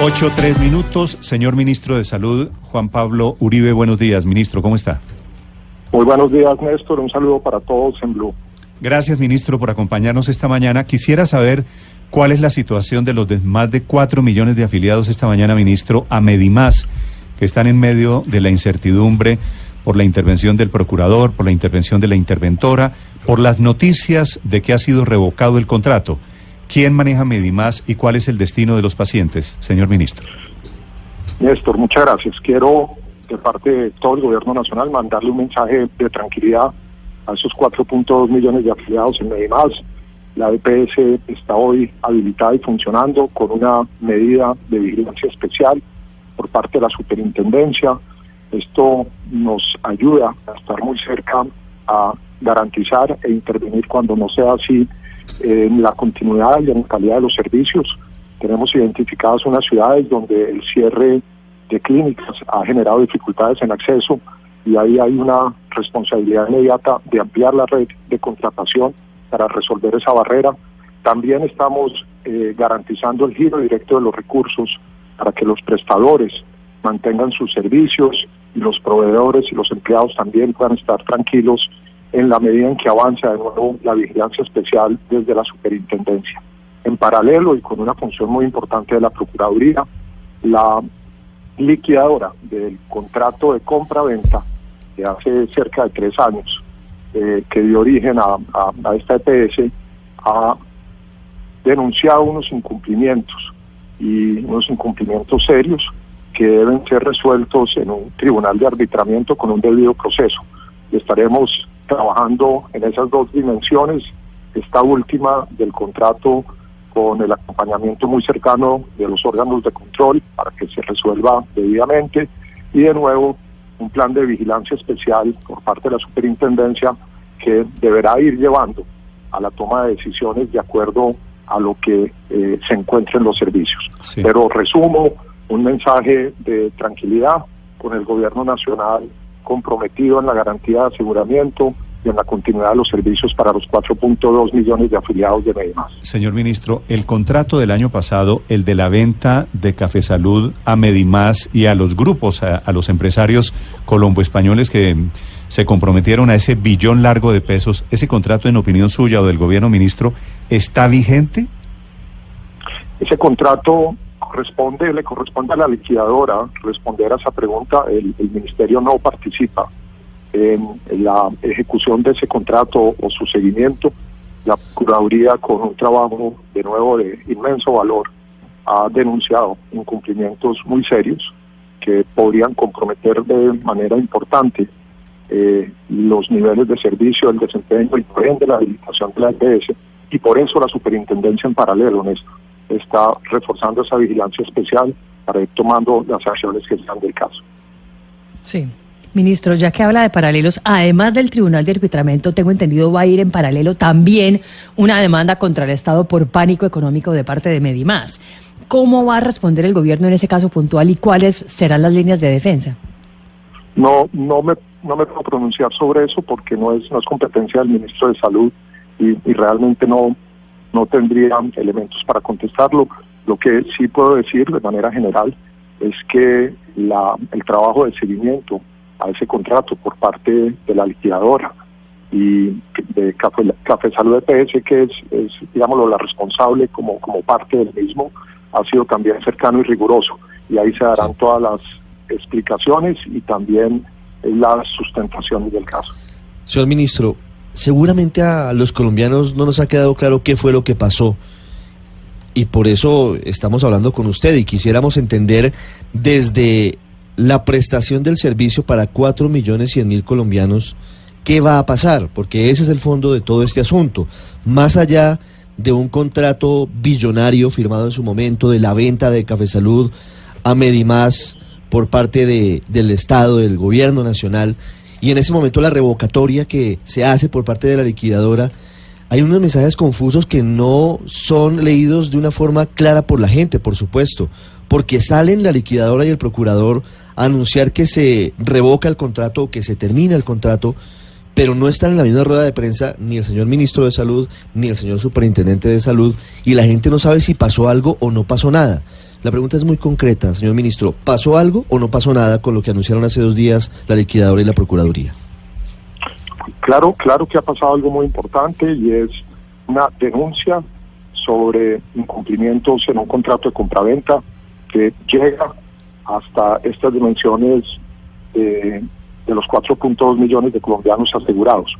8, 3 minutos. Señor Ministro de Salud, Juan Pablo Uribe, buenos días. Ministro, ¿cómo está? Muy buenos días, Néstor. Un saludo para todos en Blue. Gracias, ministro, por acompañarnos esta mañana. Quisiera saber cuál es la situación de los de más de 4 millones de afiliados esta mañana, ministro, a Medimás, que están en medio de la incertidumbre por la intervención del procurador, por la intervención de la interventora, por las noticias de que ha sido revocado el contrato. ¿Quién maneja Medimás y cuál es el destino de los pacientes, señor ministro? Néstor, muchas gracias. Quiero, de parte de todo el gobierno nacional, mandarle un mensaje de tranquilidad a esos 4.2 millones de afiliados en Medimás. La EPS está hoy habilitada y funcionando con una medida de vigilancia especial por parte de la superintendencia. Esto nos ayuda a estar muy cerca a garantizar e intervenir cuando no sea así en la continuidad y la calidad de los servicios. Tenemos identificadas unas ciudades donde el cierre de clínicas ha generado dificultades en acceso y ahí hay una responsabilidad inmediata de ampliar la red de contratación para resolver esa barrera. También estamos eh, garantizando el giro directo de los recursos para que los prestadores mantengan sus servicios y los proveedores y los empleados también puedan estar tranquilos en la medida en que avanza de nuevo la vigilancia especial desde la superintendencia. En paralelo y con una función muy importante de la Procuraduría, la liquidadora del contrato de compra-venta de hace cerca de tres años, eh, que dio origen a, a, a esta EPS, ha denunciado unos incumplimientos y unos incumplimientos serios que deben ser resueltos en un tribunal de arbitramiento con un debido proceso. Estaremos trabajando en esas dos dimensiones, esta última del contrato con el acompañamiento muy cercano de los órganos de control para que se resuelva debidamente y de nuevo un plan de vigilancia especial por parte de la superintendencia que deberá ir llevando a la toma de decisiones de acuerdo a lo que eh, se encuentre en los servicios. Sí. Pero resumo un mensaje de tranquilidad con el gobierno nacional comprometido en la garantía de aseguramiento y en la continuidad de los servicios para los 4.2 millones de afiliados de Medimás. Señor ministro, el contrato del año pasado, el de la venta de Café Salud a Medimás y a los grupos, a, a los empresarios colombo-españoles que se comprometieron a ese billón largo de pesos, ese contrato, en opinión suya o del gobierno ministro, ¿está vigente? Ese contrato corresponde, le corresponde a la liquidadora responder a esa pregunta. El, ministerio no participa en, en la ejecución de ese contrato o su seguimiento. La Procuraduría, con un trabajo de nuevo de inmenso valor, ha denunciado incumplimientos muy serios que podrían comprometer de manera importante eh, los niveles de servicio, el desempeño y por ende la habilitación de la EPS. Y por eso la superintendencia en paralelo, Néstor, está reforzando esa vigilancia especial para ir tomando las acciones que sean del caso. Sí. Ministro, ya que habla de paralelos, además del Tribunal de Arbitramiento, tengo entendido, va a ir en paralelo también una demanda contra el Estado por pánico económico de parte de Medimás. ¿Cómo va a responder el gobierno en ese caso puntual y cuáles serán las líneas de defensa? No, no me, no me puedo pronunciar sobre eso porque no es, no es competencia del ministro de Salud y, y realmente no, no tendría elementos para contestarlo. Lo que sí puedo decir de manera general es que la, el trabajo de seguimiento a ese contrato por parte de la liquidadora y de Café, Café Salud EPS, que es, es, digámoslo, la responsable como, como parte del mismo, ha sido también cercano y riguroso. Y ahí se darán todas las explicaciones y también las sustentaciones del caso. Señor ministro, seguramente a los colombianos no nos ha quedado claro qué fue lo que pasó. Y por eso estamos hablando con usted y quisiéramos entender desde la prestación del servicio para 4 millones 100 mil colombianos, ¿qué va a pasar? Porque ese es el fondo de todo este asunto. Más allá de un contrato billonario firmado en su momento de la venta de Café Salud a Medimás por parte de, del Estado, del gobierno nacional, y en ese momento la revocatoria que se hace por parte de la liquidadora, hay unos mensajes confusos que no son leídos de una forma clara por la gente, por supuesto, porque salen la liquidadora y el procurador a anunciar que se revoca el contrato, que se termina el contrato, pero no están en la misma rueda de prensa ni el señor ministro de Salud ni el señor superintendente de Salud y la gente no sabe si pasó algo o no pasó nada. La pregunta es muy concreta, señor ministro. ¿Pasó algo o no pasó nada con lo que anunciaron hace dos días la liquidadora y la procuraduría? Claro, claro que ha pasado algo muy importante y es una denuncia sobre incumplimientos en un contrato de compraventa que llega hasta estas dimensiones de, los 4.2 millones de colombianos asegurados.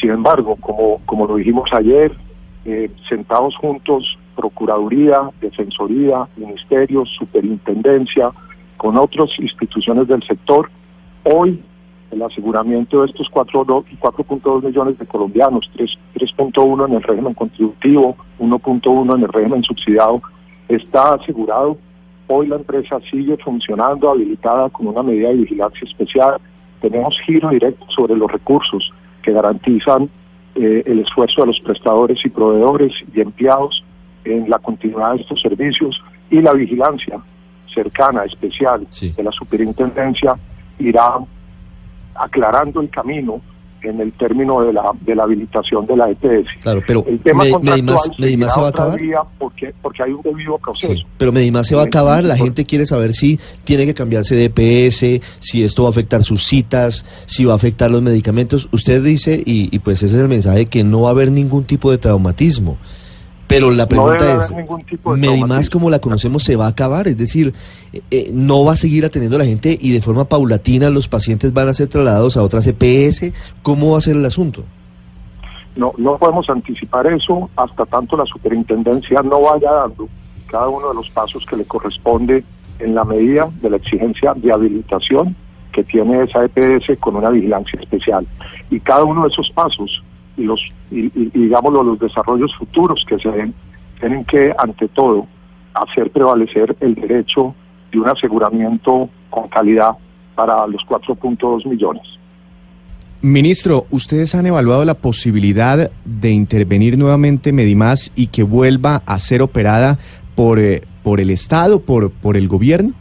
Sin embargo, como, como lo dijimos ayer, eh, sentados juntos, Procuraduría, Defensoría, Ministerios, Superintendencia, con otras instituciones del sector, hoy el aseguramiento de estos 4.2 millones de colombianos, 3.1 en el régimen contributivo, 1.1 en el régimen subsidiado, está asegurado. Hoy la empresa sigue funcionando, habilitada con una medida de vigilancia especial. Tenemos giro directo sobre los recursos que garantizan eh, el esfuerzo de los prestadores y proveedores y empleados en la continuidad de estos servicios y la vigilancia cercana, especial de la superintendencia irá aclarando el camino en el término de la, de la habilitación de la EPS. Claro, pero el tema Medimás, Medimás se va a acabar. Porque, porque hay un debido proceso. Sí, pero Medimás se va a acabar, la gente quiere saber si tiene que cambiarse de EPS, si esto va a afectar sus citas, si va a afectar los medicamentos. Usted dice, y, y pues ese es el mensaje, que no va a haber ningún tipo de traumatismo. Pero la pregunta es, ¿Medimás como la conocemos se va a acabar? Es decir, eh, eh, ¿no va a seguir atendiendo a la gente y de forma paulatina los pacientes van a ser trasladados a otras EPS? ¿Cómo va a ser el asunto? No, no podemos anticipar eso hasta tanto la superintendencia no vaya dando cada uno de los pasos que le corresponde en la medida de la exigencia de habilitación que tiene esa EPS con una vigilancia especial. Y cada uno de esos pasos los y, digámoslo los desarrollos futuros que se den tienen que ante todo hacer prevalecer el derecho de un aseguramiento con calidad para los 4.2 millones. Ministro, ¿ustedes han evaluado la posibilidad de intervenir nuevamente Medimás y que vuelva a ser operada por, eh, por el Estado, por, por el gobierno?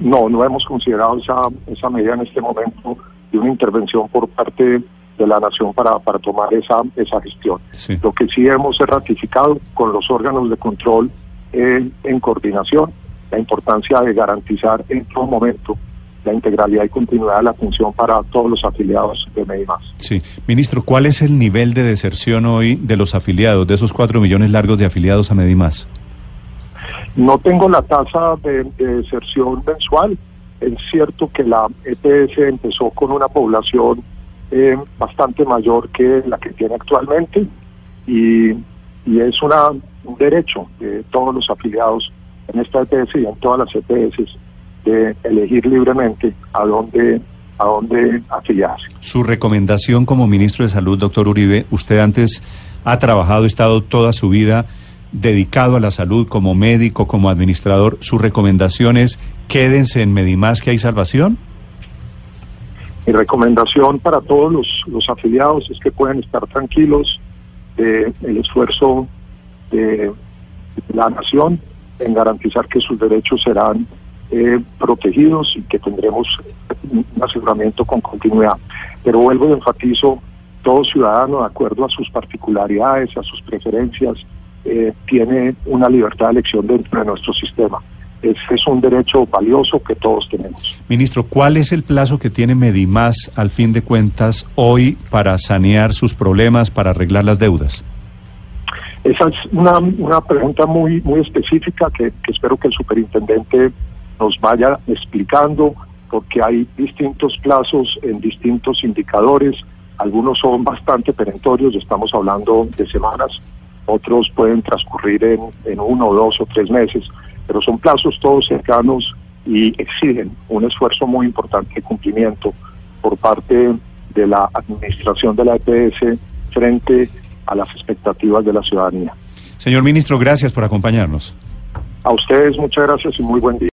No, no hemos considerado esa, esa medida en este momento de una intervención por parte de la nación para, para tomar esa, esa gestión. Lo que sí hemos ratificado con los órganos de control en coordinación la importancia de garantizar en todo momento la integralidad y continuidad de la función para todos los afiliados de Medimás. Sí, ministro, ¿cuál es el nivel de deserción hoy de los afiliados, de esos cuatro millones largos de afiliados a Medimás? No tengo la tasa de, de deserción mensual. Es cierto que la EPS empezó con una población eh, bastante mayor que la que tiene actualmente y, y es una, un derecho de todos los afiliados en esta EPS y en todas las EPS de elegir libremente a dónde a dónde afiliarse. Su recomendación como ministro de Salud, doctor Uribe, usted antes ha trabajado, estado toda su vida dedicado a la salud como médico, como administrador. ¿Su recomendación es quédense en Medimás que hay salvación? Mi recomendación para todos los, afiliados es que pueden estar tranquilos del el esfuerzo de la nación en garantizar que sus derechos serán eh, protegidos y que tendremos un aseguramiento con continuidad. Pero vuelvo y enfatizo, todo ciudadano, de acuerdo a sus particularidades, a sus preferencias, eh, tiene una libertad de elección dentro de nuestro sistema es, un derecho valioso que todos tenemos. Ministro, ¿cuál es el plazo que tiene Medimás al fin de cuentas hoy para sanear sus problemas, para arreglar las deudas? Esa es una, una pregunta muy, muy específica que, espero que el superintendente nos vaya explicando, porque hay distintos plazos en distintos indicadores, algunos son bastante perentorios, estamos hablando de semanas, otros pueden transcurrir en, en uno, dos o tres meses pero son plazos todos cercanos y exigen un esfuerzo muy importante de cumplimiento por parte de la administración de la EPS frente a las expectativas de la ciudadanía. Señor ministro, gracias por acompañarnos. A ustedes muchas gracias y muy buen día.